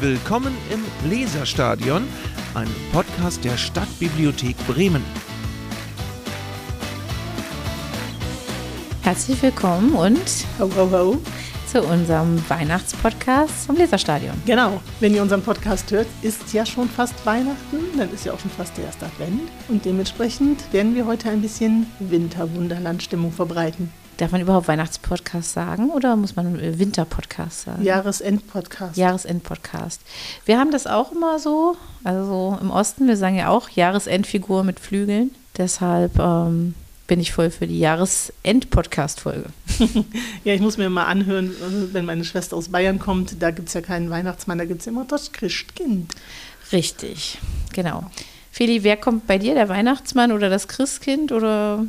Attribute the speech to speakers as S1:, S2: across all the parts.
S1: Willkommen im Leserstadion, ein Podcast der Stadtbibliothek Bremen.
S2: Herzlich willkommen und
S3: ho, ho, ho.
S2: zu unserem Weihnachtspodcast vom Leserstadion.
S3: Genau, wenn ihr unseren Podcast hört, ist ja schon fast Weihnachten, dann ist ja auch schon fast der erste Advent und dementsprechend werden wir heute ein bisschen Winterwunderland-Stimmung verbreiten.
S2: Darf man überhaupt Weihnachtspodcast sagen oder muss man Winterpodcast sagen?
S3: Jahresendpodcast.
S2: Jahresendpodcast. Wir haben das auch immer so, also im Osten, wir sagen ja auch Jahresendfigur mit Flügeln. Deshalb ähm, bin ich voll für die Jahresend-Podcast-Folge.
S3: ja, ich muss mir mal anhören, wenn meine Schwester aus Bayern kommt, da gibt es ja keinen Weihnachtsmann, da gibt es immer das Christkind.
S2: Richtig, genau. Feli, wer kommt bei dir, der Weihnachtsmann oder das Christkind oder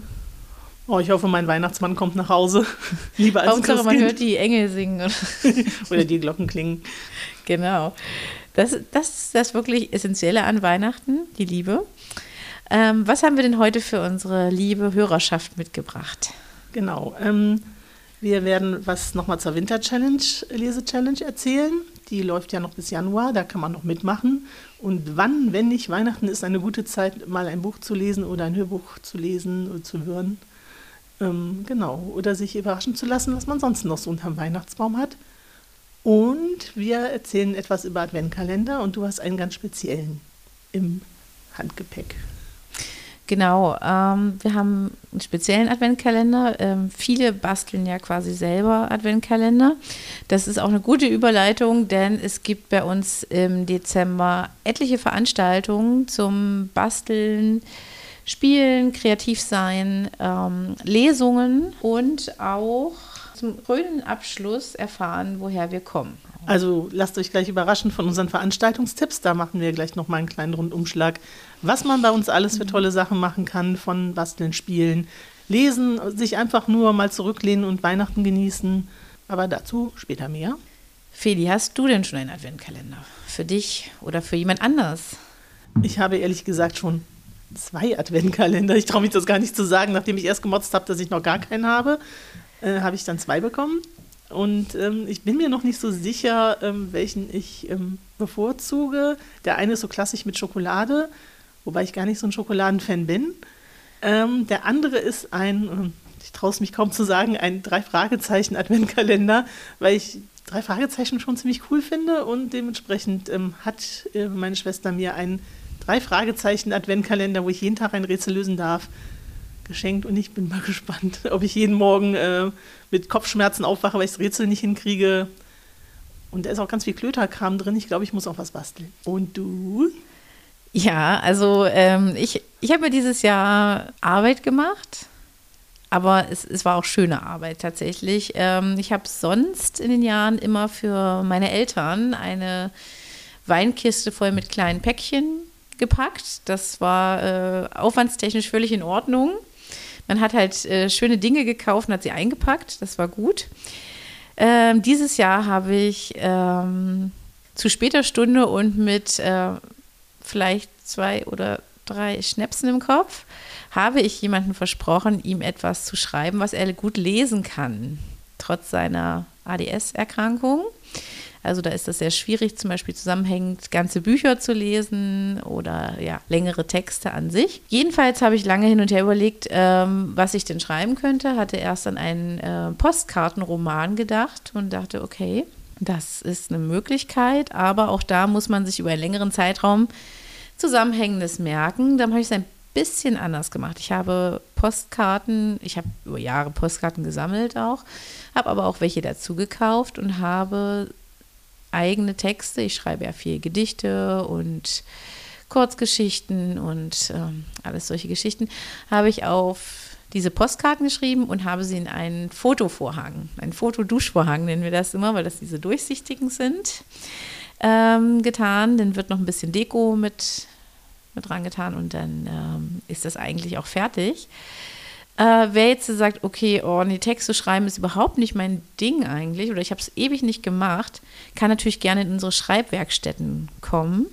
S3: Oh, ich hoffe, mein Weihnachtsmann kommt nach Hause. Lieber als
S2: Hauptsache, man hört die Engel singen.
S3: Oder die Glocken klingen.
S2: Genau. Das, das ist das wirklich Essentielle an Weihnachten, die Liebe. Ähm, was haben wir denn heute für unsere liebe Hörerschaft mitgebracht?
S3: Genau. Ähm, wir werden was nochmal zur Winter-Challenge, Lese-Challenge erzählen. Die läuft ja noch bis Januar, da kann man noch mitmachen. Und wann, wenn nicht Weihnachten, ist eine gute Zeit, mal ein Buch zu lesen oder ein Hörbuch zu lesen oder zu hören. Ähm, genau, oder sich überraschen zu lassen, was man sonst noch so unterm Weihnachtsbaum hat. Und wir erzählen etwas über Adventkalender und du hast einen ganz speziellen im Handgepäck.
S2: Genau, ähm, wir haben einen speziellen Adventkalender. Ähm, viele basteln ja quasi selber Adventkalender. Das ist auch eine gute Überleitung, denn es gibt bei uns im Dezember etliche Veranstaltungen zum Basteln Spielen, kreativ sein, ähm, Lesungen und auch zum grünen Abschluss erfahren, woher wir kommen.
S3: Also lasst euch gleich überraschen von unseren Veranstaltungstipps. Da machen wir gleich nochmal einen kleinen Rundumschlag, was man bei uns alles für tolle Sachen machen kann, von Basteln, Spielen, Lesen, sich einfach nur mal zurücklehnen und Weihnachten genießen. Aber dazu später mehr.
S2: Feli, hast du denn schon einen Adventkalender? Für dich oder für jemand anders?
S3: Ich habe ehrlich gesagt schon zwei Adventkalender. Ich traue mich das gar nicht zu sagen. Nachdem ich erst gemotzt habe, dass ich noch gar keinen habe, äh, habe ich dann zwei bekommen. Und ähm, ich bin mir noch nicht so sicher, ähm, welchen ich ähm, bevorzuge. Der eine ist so klassisch mit Schokolade, wobei ich gar nicht so ein Schokoladenfan bin. Ähm, der andere ist ein, ähm, ich traue es mich kaum zu sagen, ein Drei-Fragezeichen-Adventkalender, weil ich drei Fragezeichen schon ziemlich cool finde und dementsprechend ähm, hat äh, meine Schwester mir einen drei Fragezeichen Adventkalender, wo ich jeden Tag ein Rätsel lösen darf, geschenkt. Und ich bin mal gespannt, ob ich jeden Morgen äh, mit Kopfschmerzen aufwache, weil ich das Rätsel nicht hinkriege. Und da ist auch ganz viel Klöterkram drin. Ich glaube, ich muss auch was basteln. Und du?
S2: Ja, also ähm, ich, ich habe mir dieses Jahr Arbeit gemacht. Aber es, es war auch schöne Arbeit tatsächlich. Ähm, ich habe sonst in den Jahren immer für meine Eltern eine Weinkiste voll mit kleinen Päckchen gepackt. Das war äh, aufwandstechnisch völlig in Ordnung. Man hat halt äh, schöne Dinge gekauft und hat sie eingepackt. Das war gut. Ähm, dieses Jahr habe ich ähm, zu später Stunde und mit äh, vielleicht zwei oder drei Schnäpsen im Kopf habe ich jemandem versprochen, ihm etwas zu schreiben, was er gut lesen kann, trotz seiner ADS-Erkrankung. Also da ist das sehr schwierig, zum Beispiel zusammenhängend ganze Bücher zu lesen oder ja, längere Texte an sich. Jedenfalls habe ich lange hin und her überlegt, ähm, was ich denn schreiben könnte. Hatte erst an einen äh, Postkartenroman gedacht und dachte, okay, das ist eine Möglichkeit, aber auch da muss man sich über einen längeren Zeitraum Zusammenhängendes merken. Dann habe ich es ein bisschen anders gemacht. Ich habe Postkarten, ich habe über Jahre Postkarten gesammelt auch, habe aber auch welche dazu gekauft und habe eigene Texte. Ich schreibe ja viel Gedichte und Kurzgeschichten und ähm, alles solche Geschichten. Habe ich auf diese Postkarten geschrieben und habe sie in einen Fotovorhang, einen Fotoduschvorhang nennen wir das immer, weil das diese durchsichtigen sind, ähm, getan. Dann wird noch ein bisschen Deko mit, mit dran getan und dann ähm, ist das eigentlich auch fertig. Äh, wer jetzt sagt, okay, oh, nee, Texte schreiben ist überhaupt nicht mein Ding eigentlich oder ich habe es ewig nicht gemacht, kann natürlich gerne in unsere Schreibwerkstätten kommen.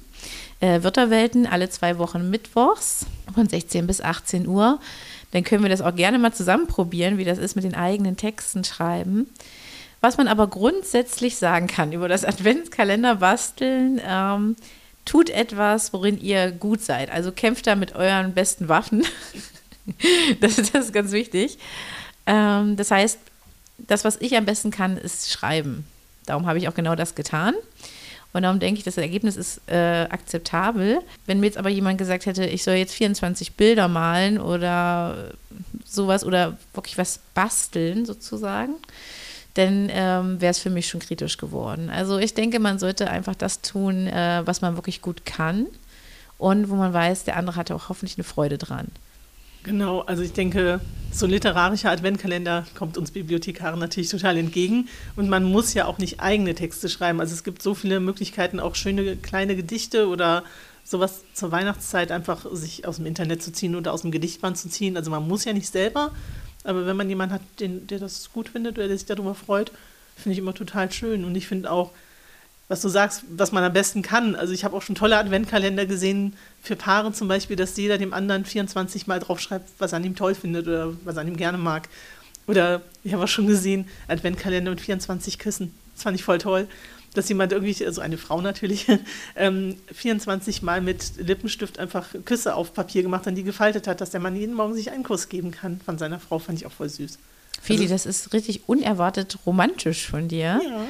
S2: Äh, Wörterwelten alle zwei Wochen mittwochs von 16 bis 18 Uhr. Dann können wir das auch gerne mal zusammen probieren, wie das ist mit den eigenen Texten schreiben. Was man aber grundsätzlich sagen kann über das Adventskalender basteln, ähm, tut etwas, worin ihr gut seid. Also kämpft da mit euren besten Waffen. das, das, ist ganz wichtig. Ähm, das heißt, das, was ich am besten kann, ist schreiben. Darum habe ich auch genau das getan. Und darum denke ich, das Ergebnis ist äh, akzeptabel. Wenn mir jetzt aber jemand gesagt hätte, ich soll jetzt 24 Bilder malen oder sowas oder wirklich was basteln sozusagen, dann ähm, wäre es für mich schon kritisch geworden. Also ich denke, man sollte einfach das tun, äh, was man wirklich gut kann und wo man weiß, der andere hat auch hoffentlich eine Freude dran.
S3: Genau, also ich denke, so ein literarischer Adventkalender kommt uns Bibliothekaren natürlich total entgegen. Und man muss ja auch nicht eigene Texte schreiben. Also es gibt so viele Möglichkeiten, auch schöne kleine Gedichte oder sowas zur Weihnachtszeit einfach sich aus dem Internet zu ziehen oder aus dem Gedichtband zu ziehen. Also man muss ja nicht selber, aber wenn man jemanden hat, den, der das gut findet oder der sich darüber freut, finde ich immer total schön. Und ich finde auch, was du sagst, was man am besten kann. Also ich habe auch schon tolle Adventkalender gesehen für Paare zum Beispiel, dass jeder dem anderen 24 Mal draufschreibt, was er an ihm toll findet oder was er an ihm gerne mag. Oder ich habe auch schon gesehen, Adventkalender mit 24 Küssen. Das fand ich voll toll. Dass jemand irgendwie, also eine Frau natürlich, ähm, 24 Mal mit Lippenstift einfach Küsse auf Papier gemacht hat, die gefaltet hat, dass der Mann jeden Morgen sich einen Kuss geben kann von seiner Frau, fand ich auch voll süß.
S2: Feli, also, das ist richtig unerwartet romantisch von dir.
S3: Ja.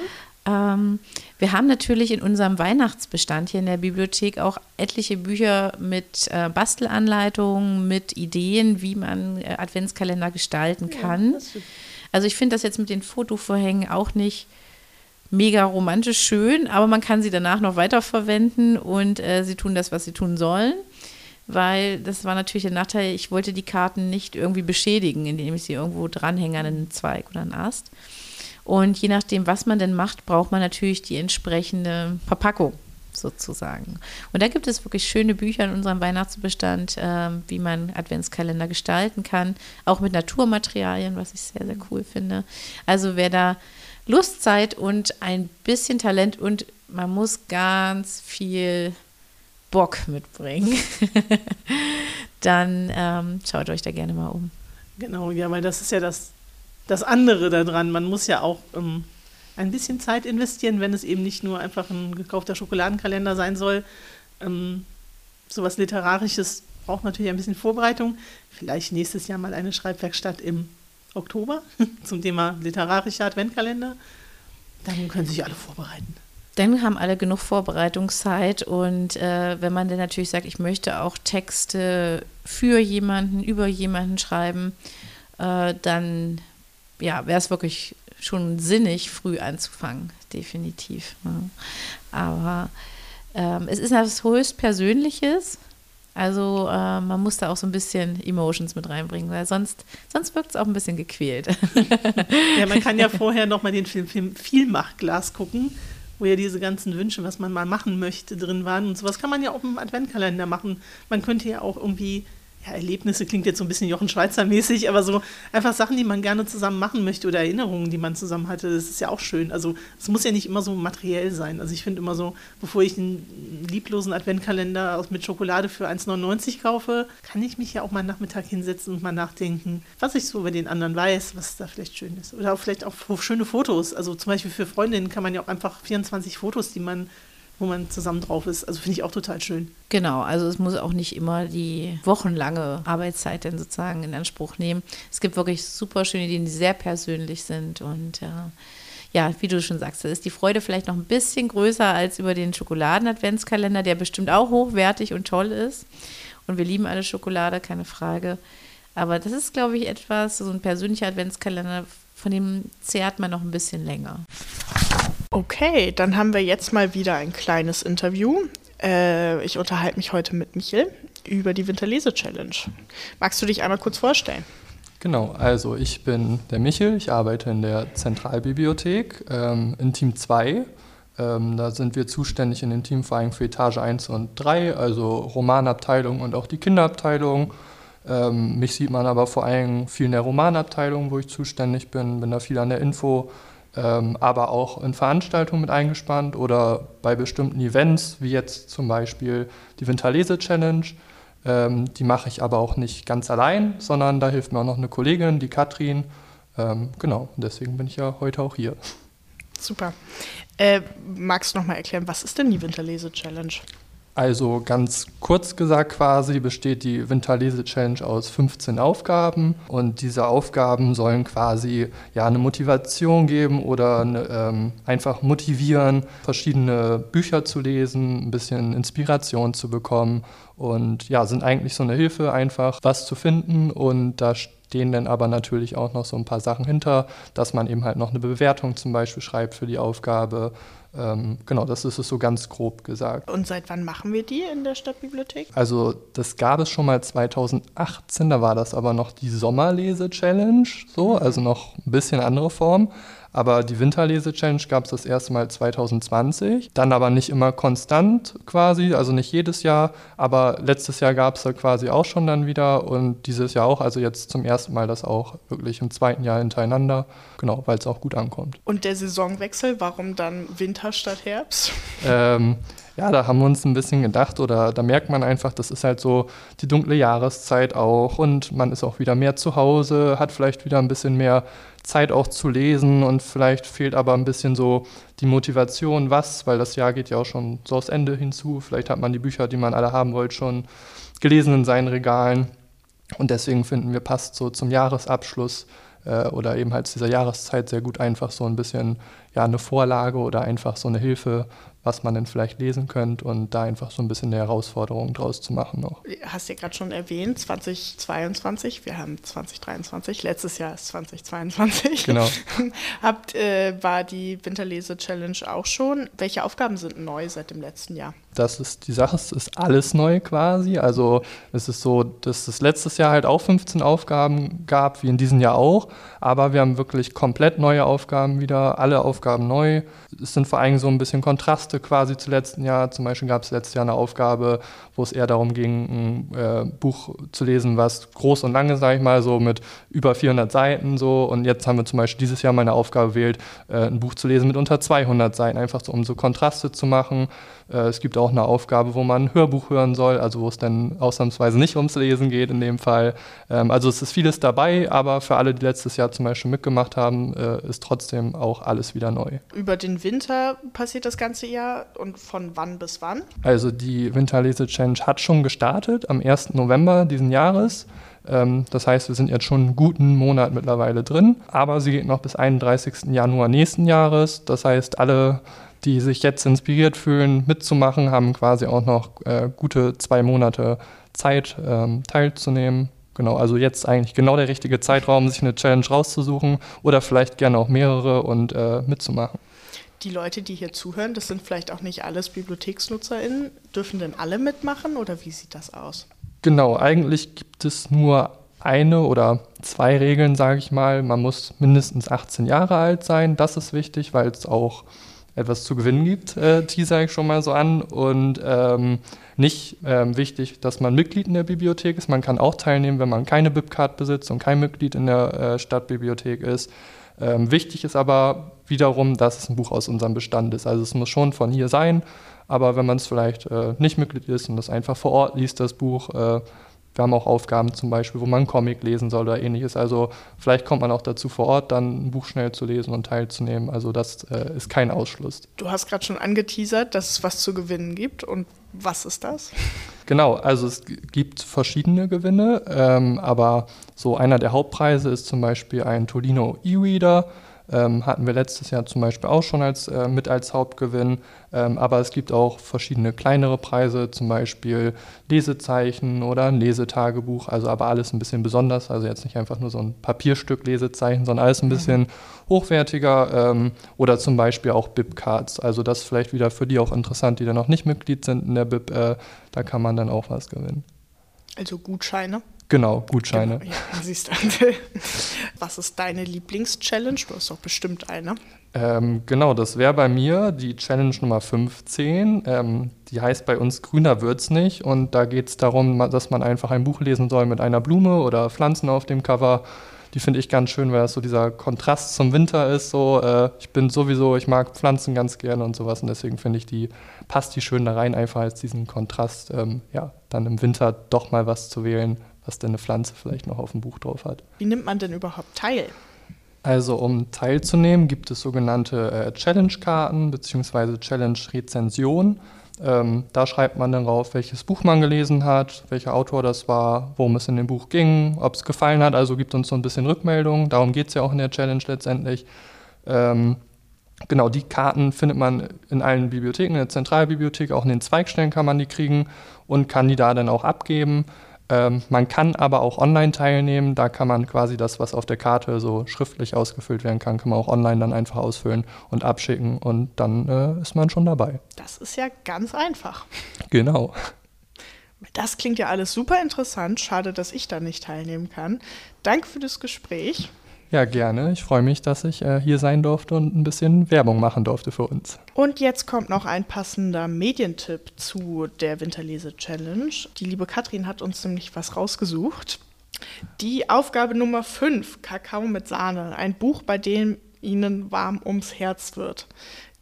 S2: Ähm, wir haben natürlich in unserem Weihnachtsbestand hier in der Bibliothek auch etliche Bücher mit äh, Bastelanleitungen, mit Ideen, wie man äh, Adventskalender gestalten kann. Ja, also ich finde das jetzt mit den Fotovorhängen auch nicht mega romantisch schön, aber man kann sie danach noch weiterverwenden und äh, sie tun das, was sie tun sollen. Weil das war natürlich der Nachteil, ich wollte die Karten nicht irgendwie beschädigen, indem ich sie irgendwo dranhänge an einen Zweig oder einen Ast. Und je nachdem, was man denn macht, braucht man natürlich die entsprechende Verpackung sozusagen. Und da gibt es wirklich schöne Bücher in unserem Weihnachtsbestand, äh, wie man Adventskalender gestalten kann, auch mit Naturmaterialien, was ich sehr, sehr cool finde. Also wer da Lust, Zeit und ein bisschen Talent und man muss ganz viel Bock mitbringen, dann ähm, schaut euch da gerne mal um.
S3: Genau, ja, weil das ist ja das das andere daran. Man muss ja auch ähm, ein bisschen Zeit investieren, wenn es eben nicht nur einfach ein gekaufter Schokoladenkalender sein soll. Ähm, sowas Literarisches braucht natürlich ein bisschen Vorbereitung. Vielleicht nächstes Jahr mal eine Schreibwerkstatt im Oktober zum Thema literarischer Adventkalender. Dann können sich alle vorbereiten.
S2: Dann haben alle genug Vorbereitungszeit und äh, wenn man dann natürlich sagt, ich möchte auch Texte für jemanden, über jemanden schreiben, äh, dann ja, wäre es wirklich schon sinnig, früh anzufangen, definitiv. Ne? Aber ähm, es ist etwas höchst Persönliches. Also äh, man muss da auch so ein bisschen Emotions mit reinbringen, weil sonst, sonst wirkt es auch ein bisschen gequält.
S3: ja, man kann ja vorher nochmal den Film, Film Vielmachglas gucken, wo ja diese ganzen Wünsche, was man mal machen möchte, drin waren. Und sowas kann man ja auch im Adventkalender machen. Man könnte ja auch irgendwie ja, Erlebnisse klingt jetzt so ein bisschen Jochen Schweizer mäßig, aber so einfach Sachen, die man gerne zusammen machen möchte oder Erinnerungen, die man zusammen hatte, das ist ja auch schön. Also es muss ja nicht immer so materiell sein. Also ich finde immer so, bevor ich einen lieblosen Adventkalender mit Schokolade für 1,99 kaufe, kann ich mich ja auch mal Nachmittag hinsetzen und mal nachdenken, was ich so über den anderen weiß, was da vielleicht schön ist. Oder auch vielleicht auch schöne Fotos. Also zum Beispiel für Freundinnen kann man ja auch einfach 24 Fotos, die man wo man zusammen drauf ist. Also finde ich auch total schön.
S2: Genau, also es muss auch nicht immer die wochenlange Arbeitszeit dann sozusagen in Anspruch nehmen. Es gibt wirklich super schöne Ideen, die sehr persönlich sind und äh, ja, wie du schon sagst, da ist die Freude vielleicht noch ein bisschen größer als über den Schokoladen-Adventskalender, der bestimmt auch hochwertig und toll ist. Und wir lieben alle Schokolade, keine Frage. Aber das ist, glaube ich, etwas, so ein persönlicher Adventskalender, von dem zehrt man noch ein bisschen länger.
S4: Okay, dann haben wir jetzt mal wieder ein kleines Interview. Äh, ich unterhalte mich heute mit Michel über die Winterlese-Challenge. Magst du dich einmal kurz vorstellen?
S5: Genau, also ich bin der Michel, ich arbeite in der Zentralbibliothek ähm, in Team 2. Ähm, da sind wir zuständig in den Team vor allem für Etage 1 und 3, also Romanabteilung und auch die Kinderabteilung. Ähm, mich sieht man aber vor allem viel in der Romanabteilung, wo ich zuständig bin, bin da viel an der Info ähm, aber auch in Veranstaltungen mit eingespannt oder bei bestimmten Events, wie jetzt zum Beispiel die Winterlese-Challenge. Ähm, die mache ich aber auch nicht ganz allein, sondern da hilft mir auch noch eine Kollegin, die Katrin. Ähm, genau, deswegen bin ich ja heute auch hier.
S4: Super. Äh, magst du noch mal erklären, was ist denn die Winterlese-Challenge?
S5: Also ganz kurz gesagt quasi besteht die Winterlese-Challenge aus 15 Aufgaben und diese Aufgaben sollen quasi ja eine Motivation geben oder eine, ähm, einfach motivieren, verschiedene Bücher zu lesen, ein bisschen Inspiration zu bekommen und ja, sind eigentlich so eine Hilfe einfach, was zu finden und da stehen dann aber natürlich auch noch so ein paar Sachen hinter, dass man eben halt noch eine Bewertung zum Beispiel schreibt für die Aufgabe ähm, genau, das ist es so ganz grob gesagt.
S4: Und seit wann machen wir die in der Stadtbibliothek?
S5: Also das gab es schon mal 2018, da war das aber noch die Sommerlese-Challenge, so, mhm. also noch ein bisschen andere Form. Aber die Winterlese-Challenge gab es das erste Mal 2020. Dann aber nicht immer konstant quasi, also nicht jedes Jahr. Aber letztes Jahr gab es da quasi auch schon dann wieder und dieses Jahr auch. Also jetzt zum ersten Mal das auch wirklich im zweiten Jahr hintereinander. Genau, weil es auch gut ankommt.
S4: Und der Saisonwechsel, warum dann Winter statt Herbst?
S5: Ähm, ja, da haben wir uns ein bisschen gedacht oder da merkt man einfach, das ist halt so die dunkle Jahreszeit auch und man ist auch wieder mehr zu Hause, hat vielleicht wieder ein bisschen mehr Zeit auch zu lesen und vielleicht fehlt aber ein bisschen so die Motivation, was, weil das Jahr geht ja auch schon so aufs Ende hinzu. Vielleicht hat man die Bücher, die man alle haben wollte, schon gelesen in seinen Regalen. Und deswegen finden wir, passt so zum Jahresabschluss äh, oder eben halt zu dieser Jahreszeit sehr gut einfach so ein bisschen ja, eine Vorlage oder einfach so eine Hilfe, was man denn vielleicht lesen könnte und da einfach so ein bisschen eine Herausforderung draus zu machen noch.
S4: Hast du ja gerade schon erwähnt, 2022, wir haben 2023, letztes Jahr ist 2022.
S5: Genau.
S4: Habt, äh, war die Winterlese-Challenge auch schon. Welche Aufgaben sind neu seit dem letzten Jahr?
S5: Das ist die Sache, es ist alles neu quasi. Also es ist so, dass es letztes Jahr halt auch 15 Aufgaben gab, wie in diesem Jahr auch. Aber wir haben wirklich komplett neue Aufgaben wieder, alle Aufgaben neu. Es sind vor allem so ein bisschen Kontraste Quasi zu letzten Jahr. Zum Beispiel gab es letztes Jahr eine Aufgabe, wo es eher darum ging, ein äh, Buch zu lesen, was groß und lange, sage ich mal, so mit über 400 Seiten so. Und jetzt haben wir zum Beispiel dieses Jahr mal eine Aufgabe gewählt, äh, ein Buch zu lesen mit unter 200 Seiten, einfach so, um so Kontraste zu machen. Äh, es gibt auch eine Aufgabe, wo man ein Hörbuch hören soll, also wo es dann ausnahmsweise nicht ums Lesen geht in dem Fall. Ähm, also es ist vieles dabei, aber für alle, die letztes Jahr zum Beispiel mitgemacht haben, äh, ist trotzdem auch alles wieder neu.
S4: Über den Winter passiert das ganze Jahr und von wann bis wann?
S5: Also die Winterlese-Challenge hat schon gestartet am 1. November diesen Jahres. Ähm, das heißt, wir sind jetzt schon einen guten Monat mittlerweile drin, aber sie geht noch bis 31. Januar nächsten Jahres. Das heißt, alle die sich jetzt inspiriert fühlen, mitzumachen, haben quasi auch noch äh, gute zwei Monate Zeit ähm, teilzunehmen. Genau, also jetzt eigentlich genau der richtige Zeitraum, sich eine Challenge rauszusuchen oder vielleicht gerne auch mehrere und äh, mitzumachen.
S4: Die Leute, die hier zuhören, das sind vielleicht auch nicht alles BibliotheksnutzerInnen. Dürfen denn alle mitmachen oder wie sieht das aus?
S5: Genau, eigentlich gibt es nur eine oder zwei Regeln, sage ich mal. Man muss mindestens 18 Jahre alt sein. Das ist wichtig, weil es auch etwas zu gewinnen gibt, äh, teaser ich schon mal so an. Und ähm, nicht ähm, wichtig, dass man Mitglied in der Bibliothek ist. Man kann auch teilnehmen, wenn man keine BIP-Card besitzt und kein Mitglied in der äh, Stadtbibliothek ist. Ähm, wichtig ist aber wiederum, dass es ein Buch aus unserem Bestand ist. Also es muss schon von hier sein, aber wenn man es vielleicht äh, nicht Mitglied ist und das einfach vor Ort liest, das Buch, äh, wir haben auch Aufgaben zum Beispiel, wo man einen Comic lesen soll oder ähnliches. Also vielleicht kommt man auch dazu vor Ort, dann ein Buch schnell zu lesen und teilzunehmen. Also das äh, ist kein Ausschluss.
S4: Du hast gerade schon angeteasert, dass es was zu gewinnen gibt. Und was ist das?
S5: Genau, also es gibt verschiedene Gewinne, ähm, aber so einer der Hauptpreise ist zum Beispiel ein Tolino E-Reader ähm, hatten wir letztes Jahr zum Beispiel auch schon als, äh, mit als Hauptgewinn. Ähm, aber es gibt auch verschiedene kleinere Preise, zum Beispiel Lesezeichen oder ein Lesetagebuch. Also aber alles ein bisschen besonders. Also jetzt nicht einfach nur so ein Papierstück Lesezeichen, sondern alles ein mhm. bisschen hochwertiger. Ähm, oder zum Beispiel auch BIP-Cards. Also das ist vielleicht wieder für die auch interessant, die dann noch nicht Mitglied sind in der BIP. Äh, da kann man dann auch was gewinnen.
S4: Also Gutscheine?
S5: Genau, Gutscheine.
S4: Genau, ja, siehst du. Was ist deine Lieblings-Challenge? Du hast doch bestimmt eine.
S5: Ähm, genau, das wäre bei mir die Challenge Nummer 15. Ähm, die heißt bei uns Grüner wird's nicht. Und da geht es darum, dass man einfach ein Buch lesen soll mit einer Blume oder Pflanzen auf dem Cover. Die finde ich ganz schön, weil das so dieser Kontrast zum Winter ist. So, äh, ich bin sowieso, ich mag Pflanzen ganz gerne und sowas. Und deswegen finde ich die, passt die schön da rein, einfach als diesen Kontrast, ähm, ja, dann im Winter doch mal was zu wählen, was denn eine Pflanze vielleicht noch auf dem Buch drauf hat.
S4: Wie nimmt man denn überhaupt teil?
S5: Also um teilzunehmen, gibt es sogenannte äh, Challenge-Karten bzw. Challenge-Rezension. Ähm, da schreibt man dann drauf, welches Buch man gelesen hat, welcher Autor das war, worum es in dem Buch ging, ob es gefallen hat. Also gibt uns so ein bisschen Rückmeldung. Darum geht es ja auch in der Challenge letztendlich. Ähm, genau, die Karten findet man in allen Bibliotheken, in der Zentralbibliothek, auch in den Zweigstellen kann man die kriegen und kann die da dann auch abgeben. Ähm, man kann aber auch online teilnehmen. Da kann man quasi das, was auf der Karte so schriftlich ausgefüllt werden kann, kann man auch online dann einfach ausfüllen und abschicken und dann äh, ist man schon dabei.
S4: Das ist ja ganz einfach.
S5: Genau.
S4: Das klingt ja alles super interessant. Schade, dass ich da nicht teilnehmen kann. Danke für das Gespräch.
S5: Ja, gerne. Ich freue mich, dass ich äh, hier sein durfte und ein bisschen Werbung machen durfte für uns.
S4: Und jetzt kommt noch ein passender Medientipp zu der Winterlese Challenge. Die liebe Katrin hat uns nämlich was rausgesucht. Die Aufgabe Nummer 5, Kakao mit Sahne, ein Buch, bei dem Ihnen warm ums Herz wird.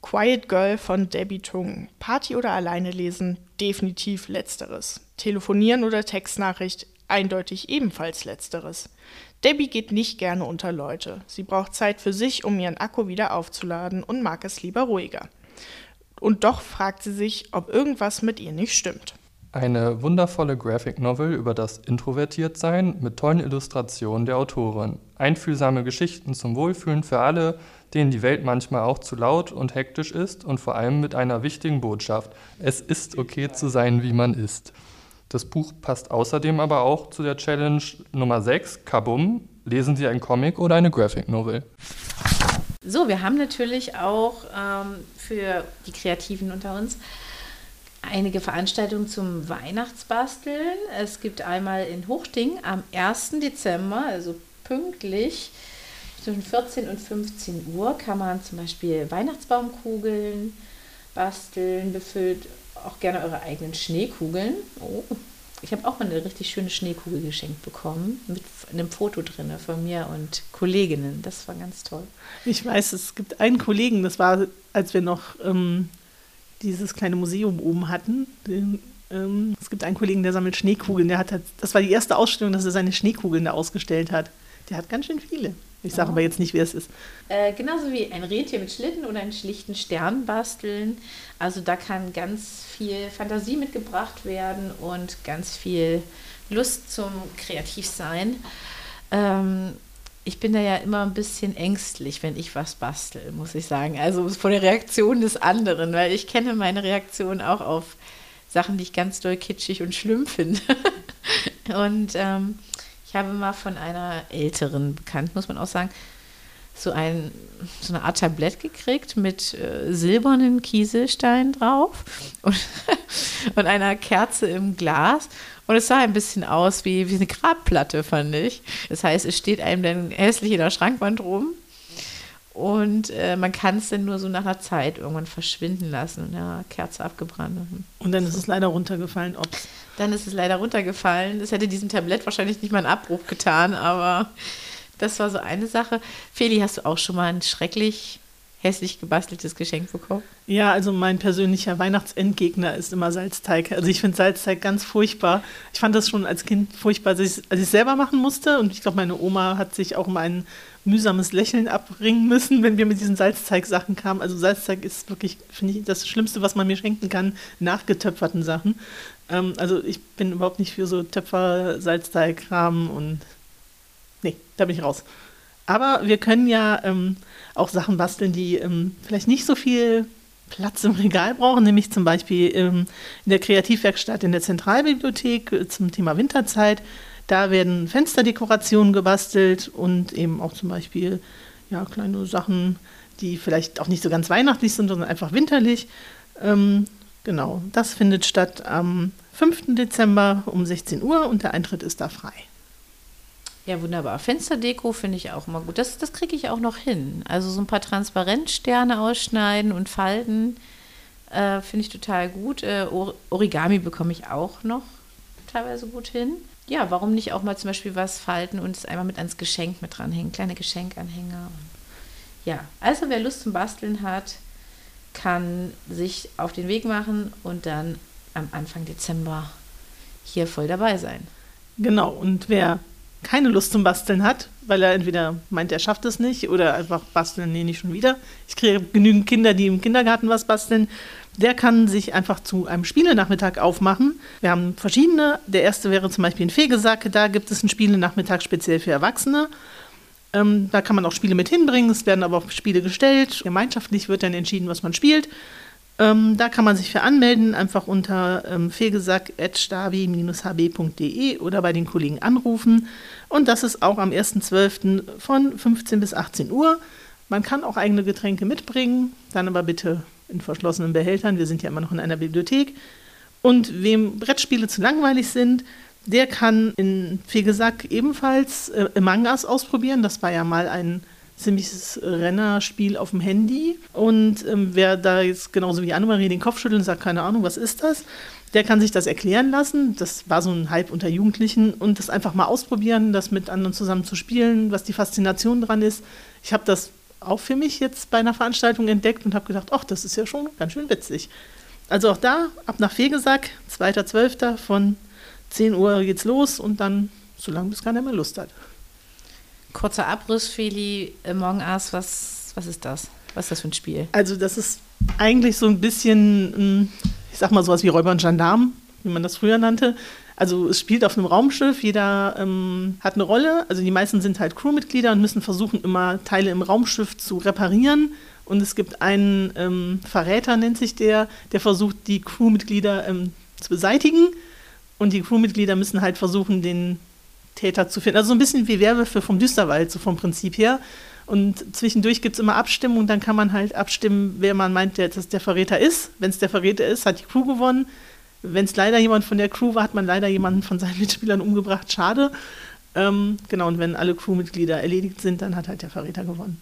S4: Quiet Girl von Debbie Tung. Party oder alleine lesen? Definitiv letzteres. Telefonieren oder Textnachricht? Eindeutig ebenfalls letzteres. Debbie geht nicht gerne unter Leute. Sie braucht Zeit für sich, um ihren Akku wieder aufzuladen und mag es lieber ruhiger. Und doch fragt sie sich, ob irgendwas mit ihr nicht stimmt.
S5: Eine wundervolle Graphic Novel über das Introvertiertsein mit tollen Illustrationen der Autorin. Einfühlsame Geschichten zum Wohlfühlen für alle, denen die Welt manchmal auch zu laut und hektisch ist und vor allem mit einer wichtigen Botschaft. Es ist okay zu sein, wie man ist. Das Buch passt außerdem aber auch zu der Challenge Nummer 6, Kabum. Lesen Sie einen Comic oder eine Graphic Novel?
S2: So, wir haben natürlich auch ähm, für die Kreativen unter uns einige Veranstaltungen zum Weihnachtsbasteln. Es gibt einmal in Hochding am 1. Dezember, also pünktlich zwischen 14 und 15 Uhr, kann man zum Beispiel Weihnachtsbaumkugeln basteln, befüllt auch gerne eure eigenen Schneekugeln. Oh, ich habe auch mal eine richtig schöne Schneekugel geschenkt bekommen, mit einem Foto drin von mir und Kolleginnen. Das war ganz toll.
S3: Ich weiß, es gibt einen Kollegen, das war, als wir noch ähm, dieses kleine Museum oben hatten. Den, ähm, es gibt einen Kollegen, der sammelt Schneekugeln. Der hat, das war die erste Ausstellung, dass er seine Schneekugeln da ausgestellt hat. Der hat ganz schön viele. Ich sage oh. aber jetzt nicht, wer es ist.
S2: Äh, genauso wie ein Rentier mit Schlitten oder einen schlichten Stern basteln. Also da kann ganz viel Fantasie mitgebracht werden und ganz viel Lust zum Kreativsein. Ähm, ich bin da ja immer ein bisschen ängstlich, wenn ich was bastel, muss ich sagen. Also vor der Reaktion des anderen, weil ich kenne meine Reaktion auch auf Sachen, die ich ganz doll kitschig und schlimm finde. und ähm, ich habe mal von einer älteren bekannt, muss man auch sagen, so, ein, so eine Art Tablett gekriegt mit äh, silbernen Kieselsteinen drauf und, und einer Kerze im Glas. Und es sah ein bisschen aus wie, wie eine Grabplatte, fand ich. Das heißt, es steht einem dann hässlich in der Schrankwand rum. Und äh, man kann es dann nur so nach einer Zeit irgendwann verschwinden lassen. Ja, Kerze abgebrannt.
S3: Und dann ist es leider runtergefallen. Ob's.
S2: Dann ist es leider runtergefallen. Das hätte diesem Tablett wahrscheinlich nicht mal einen Abbruch getan, aber das war so eine Sache. Feli, hast du auch schon mal ein schrecklich hässlich gebasteltes Geschenk bekommen?
S3: Ja, also mein persönlicher Weihnachtsendgegner ist immer Salzteig. Also ich finde Salzteig ganz furchtbar. Ich fand das schon als Kind furchtbar, als ich es selber machen musste. Und ich glaube, meine Oma hat sich auch mal ein mühsames Lächeln abbringen müssen, wenn wir mit diesen Salzteig-Sachen kamen. Also Salzteig ist wirklich, finde ich, das Schlimmste, was man mir schenken kann, nachgetöpferten Sachen. Ähm, also ich bin überhaupt nicht für so Töpfer, Salzteig-Kram und nee, da bin ich raus. Aber wir können ja ähm, auch Sachen basteln, die ähm, vielleicht nicht so viel Platz im Regal brauchen, nämlich zum Beispiel ähm, in der Kreativwerkstatt in der Zentralbibliothek äh, zum Thema Winterzeit. Da werden Fensterdekorationen gebastelt und eben auch zum Beispiel ja, kleine Sachen, die vielleicht auch nicht so ganz weihnachtlich sind, sondern einfach winterlich. Ähm, genau, das findet statt am 5. Dezember um 16 Uhr und der Eintritt ist da frei.
S2: Ja, wunderbar. Fensterdeko finde ich auch immer gut. Das, das kriege ich auch noch hin. Also so ein paar Transparentsterne ausschneiden und falten äh, finde ich total gut. Äh, Origami bekomme ich auch noch teilweise gut hin. Ja, warum nicht auch mal zum Beispiel was falten und es einmal mit ans Geschenk mit dranhängen? Kleine Geschenkanhänger. Ja, also wer Lust zum Basteln hat, kann sich auf den Weg machen und dann am Anfang Dezember hier voll dabei sein.
S3: Genau, und wer keine Lust zum Basteln hat, weil er entweder meint, er schafft es nicht oder einfach basteln, nee, nicht schon wieder. Ich kriege genügend Kinder, die im Kindergarten was basteln. Der kann sich einfach zu einem Spielenachmittag aufmachen. Wir haben verschiedene. Der erste wäre zum Beispiel ein Fegesack. Da gibt es einen Spielenachmittag speziell für Erwachsene. Ähm, da kann man auch Spiele mit hinbringen. Es werden aber auch Spiele gestellt. Gemeinschaftlich wird dann entschieden, was man spielt. Ähm, da kann man sich für anmelden, einfach unter ähm, fegesack.stabi-hb.de oder bei den Kollegen anrufen. Und das ist auch am 1.12. von 15 bis 18 Uhr. Man kann auch eigene Getränke mitbringen, dann aber bitte in verschlossenen Behältern. Wir sind ja immer noch in einer Bibliothek. Und wem Brettspiele zu langweilig sind, der kann in Fegesack ebenfalls äh, Among Us ausprobieren. Das war ja mal ein ziemliches Rennerspiel auf dem Handy. Und ähm, wer da jetzt genauso wie Annemarie den Kopf schüttelt und sagt, keine Ahnung, was ist das? Der kann sich das erklären lassen. Das war so ein Hype unter Jugendlichen und das einfach mal ausprobieren, das mit anderen zusammen zu spielen, was die Faszination dran ist. Ich habe das auch für mich jetzt bei einer Veranstaltung entdeckt und habe gedacht, ach, das ist ja schon ganz schön witzig. Also auch da, ab nach Fegesack, 2.12. von 10 Uhr geht's los und dann so lange, bis keiner mehr Lust hat.
S2: Kurzer Abriss, Feli, Among Us, was, was ist das? Was ist das für ein Spiel?
S3: Also das ist eigentlich so ein bisschen, hm, ich sag mal sowas wie Räuber und Gendarm, wie man das früher nannte. Also es spielt auf einem Raumschiff, jeder ähm, hat eine Rolle. Also die meisten sind halt Crewmitglieder und müssen versuchen, immer Teile im Raumschiff zu reparieren. Und es gibt einen ähm, Verräter, nennt sich der, der versucht, die Crewmitglieder ähm, zu beseitigen. Und die Crewmitglieder müssen halt versuchen, den Täter zu finden. Also so ein bisschen wie Werwölfe vom Düsterwald, so vom Prinzip her. Und zwischendurch gibt es immer Abstimmung, dann kann man halt abstimmen, wer man meint, dass der Verräter ist. Wenn es der Verräter ist, hat die Crew gewonnen. Wenn es leider jemand von der Crew war, hat man leider jemanden von seinen Mitspielern umgebracht. Schade. Ähm, genau, und wenn alle Crewmitglieder erledigt sind, dann hat halt der Verräter gewonnen.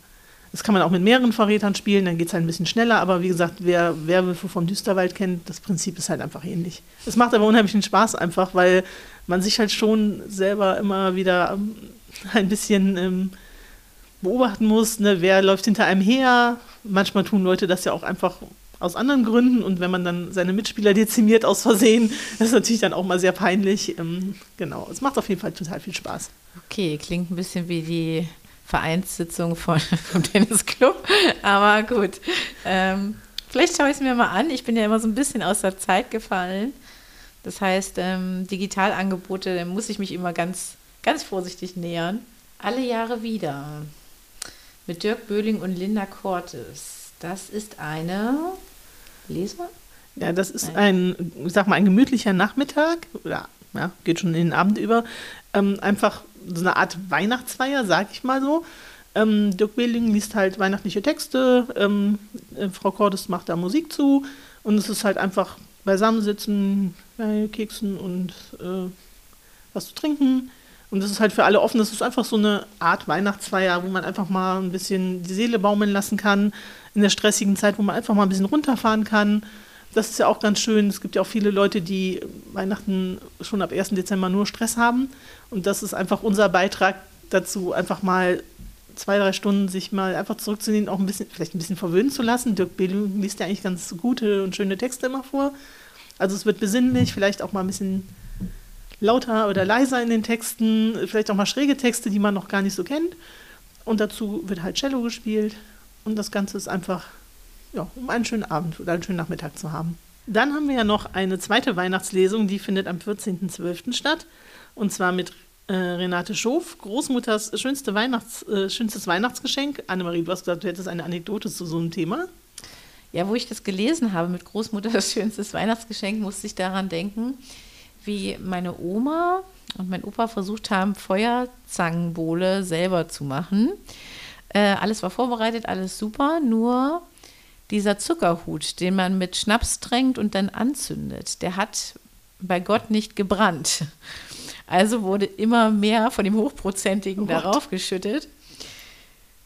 S3: Das kann man auch mit mehreren Verrätern spielen, dann geht es halt ein bisschen schneller, aber wie gesagt, wer Werwölfe vom Düsterwald kennt, das Prinzip ist halt einfach ähnlich. Es macht aber unheimlichen Spaß einfach, weil man sich halt schon selber immer wieder ähm, ein bisschen ähm, beobachten muss, ne? wer läuft hinter einem her. Manchmal tun Leute das ja auch einfach aus anderen Gründen und wenn man dann seine Mitspieler dezimiert aus Versehen, das ist natürlich dann auch mal sehr peinlich. Ähm, genau, es macht auf jeden Fall total viel Spaß.
S2: Okay, klingt ein bisschen wie die Vereinssitzung von, vom Tennisclub, aber gut. Ähm, vielleicht schaue ich es mir mal an. Ich bin ja immer so ein bisschen aus der Zeit gefallen. Das heißt, ähm, Digitalangebote, da muss ich mich immer ganz, ganz vorsichtig nähern. Alle Jahre wieder. Mit Dirk Böhling und Linda Cortes. Das ist eine Leser?
S3: Ja, das ist ein, ich sag mal, ein gemütlicher Nachmittag. Oder, ja, geht schon in den Abend über. Ähm, einfach so eine Art Weihnachtsfeier, sag ich mal so. Ähm, Dirk Böhling liest halt weihnachtliche Texte. Ähm, äh, Frau Cortes macht da Musik zu. Und es ist halt einfach beisammensitzen, bei Keksen und äh, was zu trinken. Und das ist halt für alle offen. Das ist einfach so eine Art Weihnachtsfeier, wo man einfach mal ein bisschen die Seele baumeln lassen kann. In der stressigen Zeit, wo man einfach mal ein bisschen runterfahren kann. Das ist ja auch ganz schön. Es gibt ja auch viele Leute, die Weihnachten schon ab 1. Dezember nur Stress haben. Und das ist einfach unser Beitrag dazu, einfach mal zwei, drei Stunden sich mal einfach zurückzunehmen, auch ein bisschen, vielleicht ein bisschen verwöhnen zu lassen. Dirk Bellum liest ja eigentlich ganz gute und schöne Texte immer vor. Also es wird besinnlich, vielleicht auch mal ein bisschen lauter oder leiser in den Texten, vielleicht auch mal schräge Texte, die man noch gar nicht so kennt. Und dazu wird halt Cello gespielt. Und das Ganze ist einfach, ja, um einen schönen Abend oder einen schönen Nachmittag zu haben. Dann haben wir ja noch eine zweite Weihnachtslesung, die findet am 14.12. statt. Und zwar mit äh, Renate Schof, Großmutters schönste Weihnachts, äh, schönstes Weihnachtsgeschenk. Annemarie, du hast gesagt, du hättest eine Anekdote zu so einem Thema.
S2: Ja, wo ich das gelesen habe mit Großmutters schönstes Weihnachtsgeschenk, musste ich daran denken, wie meine Oma und mein Opa versucht haben, Feuerzangenbowle selber zu machen. Äh, alles war vorbereitet, alles super, nur dieser Zuckerhut, den man mit Schnaps tränkt und dann anzündet, der hat bei Gott nicht gebrannt. Also wurde immer mehr von dem Hochprozentigen oh darauf geschüttet,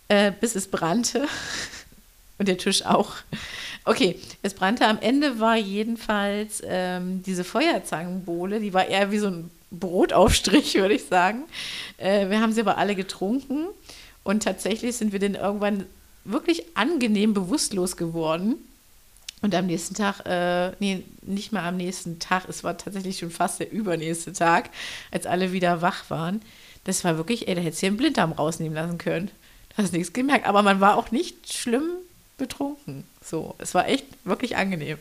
S2: äh, bis es brannte. Und der Tisch auch. Okay, es brannte. Am Ende war jedenfalls ähm, diese Feuerzangenbowle, die war eher wie so ein Brotaufstrich, würde ich sagen. Äh, wir haben sie aber alle getrunken. Und tatsächlich sind wir dann irgendwann wirklich angenehm bewusstlos geworden. Und am nächsten Tag, äh, nee, nicht mal am nächsten Tag, es war tatsächlich schon fast der übernächste Tag, als alle wieder wach waren. Das war wirklich, ey, da hättest du einen Blinddarm rausnehmen lassen können. Da hast nichts gemerkt. Aber man war auch nicht schlimm betrunken. So, es war echt wirklich angenehm.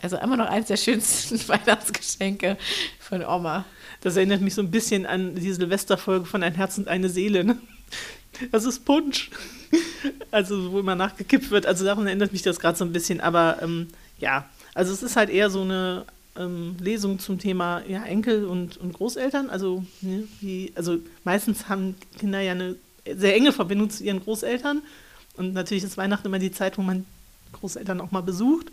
S2: Also immer noch eins der schönsten Weihnachtsgeschenke von Oma.
S3: Das erinnert mich so ein bisschen an die Silvesterfolge von Ein Herz und eine Seele. Ne? Das ist Punsch. Also, wo immer nachgekippt wird. Also, daran erinnert mich das gerade so ein bisschen. Aber ähm, ja, also, es ist halt eher so eine ähm, Lesung zum Thema ja, Enkel und, und Großeltern. Also, ne, wie, also, meistens haben Kinder ja eine sehr enge Verbindung zu ihren Großeltern. Und natürlich ist Weihnachten immer die Zeit, wo man Großeltern auch mal besucht.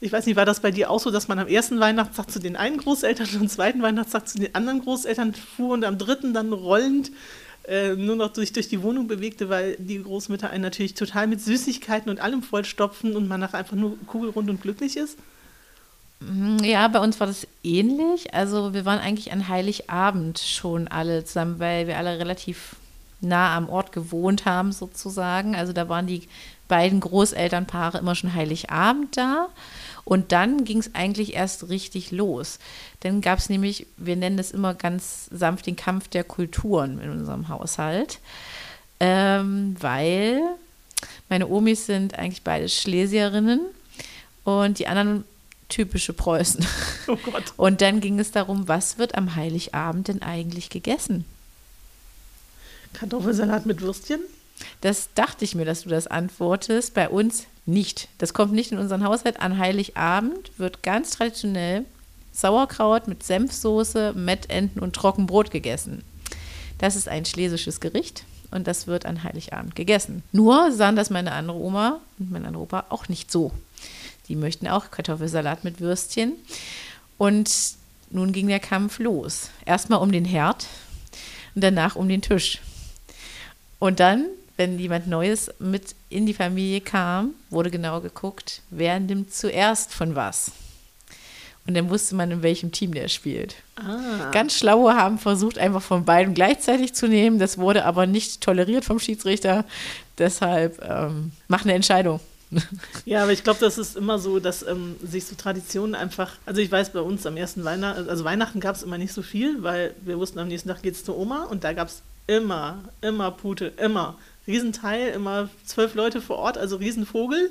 S3: Ich weiß nicht, war das bei dir auch so, dass man am ersten Weihnachtstag zu den einen Großeltern und am zweiten Weihnachtstag zu den anderen Großeltern fuhr und am dritten dann rollend äh, nur noch durch, durch die Wohnung bewegte, weil die Großmütter einen natürlich total mit Süßigkeiten und allem vollstopfen und man nachher einfach nur kugelrund und glücklich ist?
S2: Mhm, ja, bei uns war das ähnlich. Also wir waren eigentlich an Heiligabend schon alle zusammen, weil wir alle relativ nah am Ort gewohnt haben sozusagen. Also da waren die beiden Großelternpaare immer schon Heiligabend da. Und dann ging es eigentlich erst richtig los. Dann gab es nämlich, wir nennen es immer ganz sanft den Kampf der Kulturen in unserem Haushalt, ähm, weil meine Omis sind eigentlich beide Schlesierinnen und die anderen typische Preußen.
S3: Oh Gott.
S2: Und dann ging es darum, was wird am Heiligabend denn eigentlich gegessen?
S3: Kartoffelsalat mit Würstchen?
S2: Das dachte ich mir, dass du das antwortest. Bei uns nicht. Das kommt nicht in unseren Haushalt. An Heiligabend wird ganz traditionell Sauerkraut mit Senfsoße, Mettenten und Trockenbrot gegessen. Das ist ein schlesisches Gericht und das wird an Heiligabend gegessen. Nur sahen das meine andere Oma und mein anderer Opa auch nicht so. Die möchten auch Kartoffelsalat mit Würstchen. Und nun ging der Kampf los. Erstmal um den Herd und danach um den Tisch. Und dann wenn jemand Neues mit in die Familie kam, wurde genau geguckt, wer nimmt zuerst von was. Und dann wusste man, in welchem Team der spielt.
S3: Ah.
S2: Ganz Schlaue haben versucht, einfach von beiden gleichzeitig zu nehmen. Das wurde aber nicht toleriert vom Schiedsrichter. Deshalb ähm, mach eine Entscheidung.
S3: Ja, aber ich glaube, das ist immer so, dass ähm, sich so Traditionen einfach, also ich weiß, bei uns am ersten Weihnachten, also Weihnachten gab es immer nicht so viel, weil wir wussten, am nächsten Tag geht es zur Oma und da gab es immer, immer Pute, immer. Riesenteil, immer zwölf Leute vor Ort, also Riesenvogel.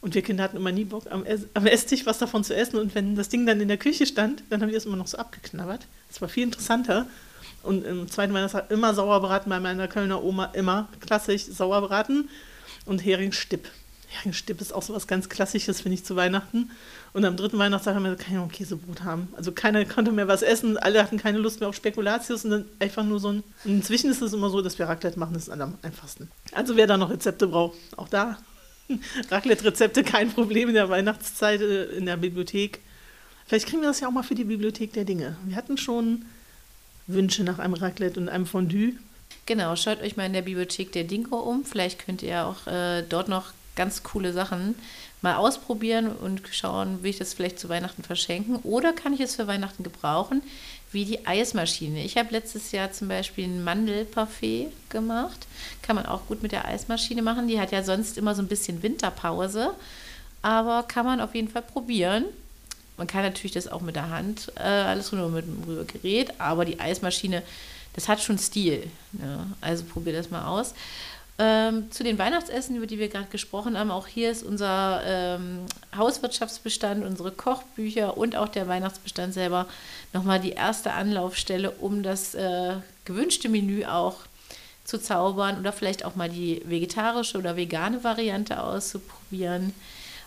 S3: Und wir Kinder hatten immer nie Bock, am, Ess am Esstisch was davon zu essen. Und wenn das Ding dann in der Küche stand, dann haben wir es immer noch so abgeknabbert. Das war viel interessanter. Und im zweiten Weihnachtstag immer Sauerbraten bei meiner Kölner Oma, immer klassisch Sauerbraten und Heringsstipp. Heringsstipp ist auch so was ganz Klassisches, finde ich, zu Weihnachten. Und am dritten Weihnachtstag haben wir keine Ahnung, Käsebrot haben. Also keiner konnte mehr was essen, alle hatten keine Lust mehr auf Spekulatius und dann einfach nur so ein. Und inzwischen ist es immer so, dass wir Raclette machen, das ist am einfachsten. Also wer da noch Rezepte braucht, auch da. Raclette-Rezepte kein Problem in der Weihnachtszeit äh, in der Bibliothek. Vielleicht kriegen wir das ja auch mal für die Bibliothek der Dinge. Wir hatten schon Wünsche nach einem Raclette und einem Fondue.
S2: Genau, schaut euch mal in der Bibliothek der Dingo um. Vielleicht könnt ihr auch äh, dort noch ganz coole Sachen mal ausprobieren und schauen, will ich das vielleicht zu Weihnachten verschenken oder kann ich es für Weihnachten gebrauchen, wie die Eismaschine. Ich habe letztes Jahr zum Beispiel ein Mandelparfait gemacht. Kann man auch gut mit der Eismaschine machen. Die hat ja sonst immer so ein bisschen Winterpause, aber kann man auf jeden Fall probieren. Man kann natürlich das auch mit der Hand, äh, alles nur mit dem Rührgerät, aber die Eismaschine, das hat schon Stil. Ne? Also probier das mal aus. Ähm, zu den Weihnachtsessen, über die wir gerade gesprochen haben, auch hier ist unser ähm, Hauswirtschaftsbestand, unsere Kochbücher und auch der Weihnachtsbestand selber nochmal die erste Anlaufstelle, um das äh, gewünschte Menü auch zu zaubern oder vielleicht auch mal die vegetarische oder vegane Variante auszuprobieren,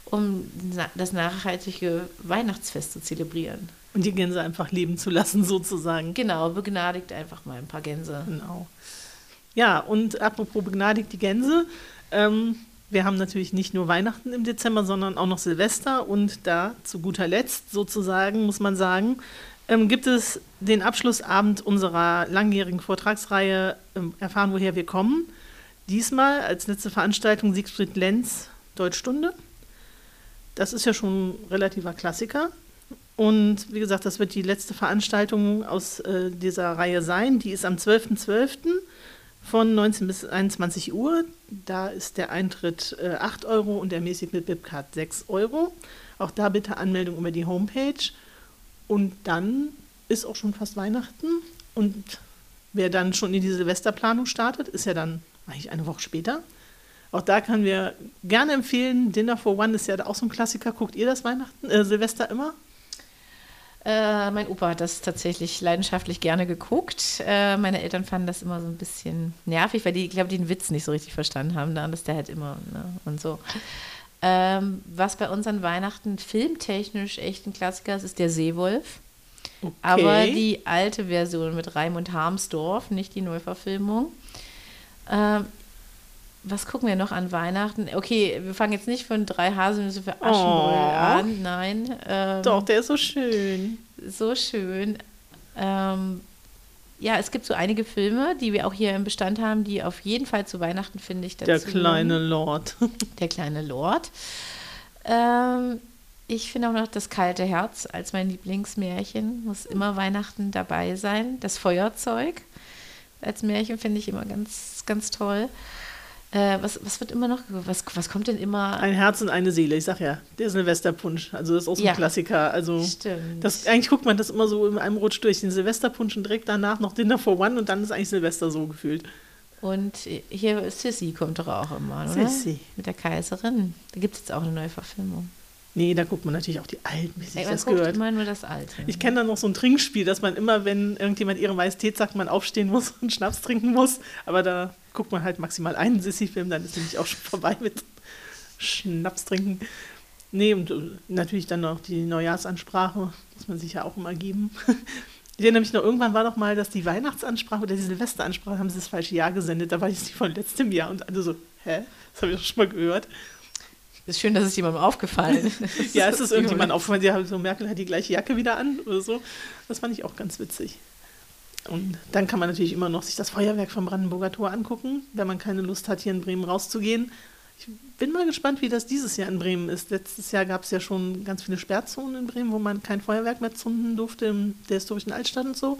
S2: um das nachhaltige Weihnachtsfest zu zelebrieren.
S3: Und die Gänse einfach leben zu lassen, sozusagen.
S2: Genau, begnadigt einfach mal ein paar Gänse.
S3: Genau. Ja, und apropos begnadigt die Gänse. Ähm, wir haben natürlich nicht nur Weihnachten im Dezember, sondern auch noch Silvester. Und da zu guter Letzt sozusagen, muss man sagen, ähm, gibt es den Abschlussabend unserer langjährigen Vortragsreihe ähm, Erfahren, woher wir kommen. Diesmal als letzte Veranstaltung Siegfried Lenz Deutschstunde. Das ist ja schon ein relativer Klassiker. Und wie gesagt, das wird die letzte Veranstaltung aus äh, dieser Reihe sein. Die ist am 12.12. .12 von 19 bis 21 Uhr. Da ist der Eintritt äh, 8 Euro und der mäßig mit Bipcard 6 Euro. Auch da bitte Anmeldung über die Homepage. Und dann ist auch schon fast Weihnachten. Und wer dann schon in die Silvesterplanung startet, ist ja dann eigentlich eine Woche später. Auch da können wir gerne empfehlen, Dinner for One ist ja auch so ein Klassiker. Guckt ihr das Weihnachten, äh, Silvester immer?
S2: Äh, mein Opa hat das tatsächlich leidenschaftlich gerne geguckt. Äh, meine Eltern fanden das immer so ein bisschen nervig, weil die, ich glaube, den Witz nicht so richtig verstanden haben, dann ist der halt immer ne, und so. Ähm, was bei uns an Weihnachten filmtechnisch echt ein Klassiker ist, ist der Seewolf.
S3: Okay.
S2: Aber die alte Version mit Raimund Harmsdorf, nicht die Neuverfilmung. Ähm, was gucken wir noch an Weihnachten? Okay, wir fangen jetzt nicht von drei Haselnüsse für Aschenbrödel
S3: Oh.
S2: an, nein. Ähm,
S3: Doch, der ist so schön.
S2: so schön. Ähm, ja, es gibt so einige Filme, die wir auch hier im Bestand haben, die auf jeden Fall zu Weihnachten, finde ich, dazu
S3: Der kleine Lord.
S2: der kleine Lord. Ähm, ich finde auch noch das kalte Herz als mein Lieblingsmärchen. Muss immer Weihnachten dabei sein. Das Feuerzeug als Märchen finde ich immer ganz, ganz toll. Äh, was, was wird immer noch, was, was kommt denn immer?
S3: Ein Herz und eine Seele, ich sag ja, der Silvesterpunsch. Also das ist auch so ein
S2: Ja.
S3: Klassiker. Also
S2: Stimmt.
S3: das, eigentlich guckt man das immer so in einem Rutsch durch den Silvesterpunsch und direkt danach noch Dinner for One und dann ist eigentlich Silvester so gefühlt.
S2: Und hier Sissy kommt doch auch immer, oder?
S3: Sissi.
S2: Mit der Kaiserin. Da gibt es jetzt auch eine neue Verfilmung.
S3: Nee, da guckt man natürlich auch die alten, wie sich
S2: Ey, man
S3: das
S2: guckt
S3: gehört.
S2: immer nur das Alte.
S3: Ich kenne da noch so ein Trinkspiel, dass man immer, wenn irgendjemand ihre Majestät sagt, man aufstehen muss und Schnaps trinken muss. Aber da guckt man halt maximal einen Sissi-Film, dann ist nämlich auch schon vorbei mit Schnaps trinken. Nee, und äh, natürlich dann noch die Neujahrsansprache, muss man sich ja auch immer geben. Ich erinnere mich noch, irgendwann war doch mal, dass die Weihnachtsansprache oder die Silvesteransprache haben sie das falsche Jahr gesendet. Da war ich die von letztem Jahr und alle so, hä? Das habe ich doch schon mal gehört.
S2: Ist schön, dass es jemandem aufgefallen ist.
S3: Ja, es ist irgendjemand aufgefallen, sie haben so, Merkel hat die gleiche Jacke wieder an oder so. Das fand ich auch ganz witzig. Und dann kann man natürlich immer noch sich das Feuerwerk vom Brandenburger Tor angucken, wenn man keine Lust hat, hier in Bremen rauszugehen. Ich bin mal gespannt, wie das dieses Jahr in Bremen ist. Letztes Jahr gab es ja schon ganz viele Sperrzonen in Bremen, wo man kein Feuerwerk mehr zünden durfte, in der historischen Altstadt und so.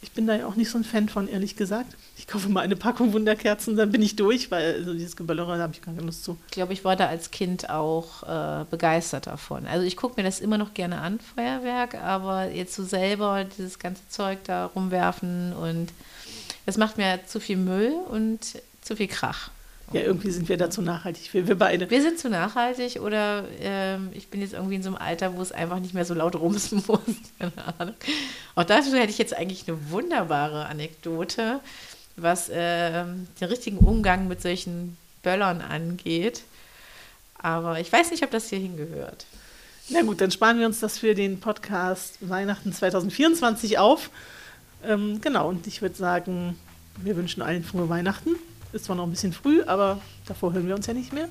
S3: Ich bin da ja auch nicht so ein Fan von, ehrlich gesagt. Ich kaufe mal eine Packung Wunderkerzen, dann bin ich durch, weil also dieses Geböllere, da habe ich keine Lust zu.
S2: Ich glaube, ich war da als Kind auch äh, begeistert davon. Also ich gucke mir das immer noch gerne an, Feuerwerk, aber jetzt so selber dieses ganze Zeug da rumwerfen und das macht mir zu viel Müll und zu viel Krach.
S3: Ja, irgendwie sind wir dazu nachhaltig, wir, wir beide.
S2: Wir sind zu nachhaltig oder ähm, ich bin jetzt irgendwie in so einem Alter, wo es einfach nicht mehr so laut rumsen muss. Keine Ahnung. Auch dazu hätte ich jetzt eigentlich eine wunderbare Anekdote, was ähm, den richtigen Umgang mit solchen Böllern angeht. Aber ich weiß nicht, ob das hier hingehört.
S3: Na gut, dann sparen wir uns das für den Podcast Weihnachten 2024 auf. Ähm, genau, und ich würde sagen, wir wünschen allen frohe Weihnachten. Ist zwar noch ein bisschen früh, aber davor hören wir uns ja nicht mehr.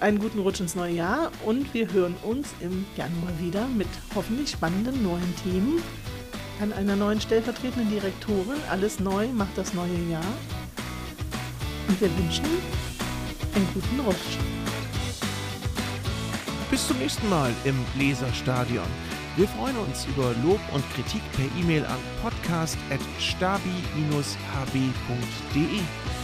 S3: Einen guten Rutsch ins neue Jahr und wir hören uns im Januar wieder mit hoffentlich spannenden neuen Themen. An einer neuen stellvertretenden Direktorin. Alles neu macht das neue Jahr. Und wir wünschen einen guten Rutsch.
S1: Bis zum nächsten Mal im Bläserstadion. Wir freuen uns über Lob und Kritik per E-Mail an podcast.stabi-hb.de.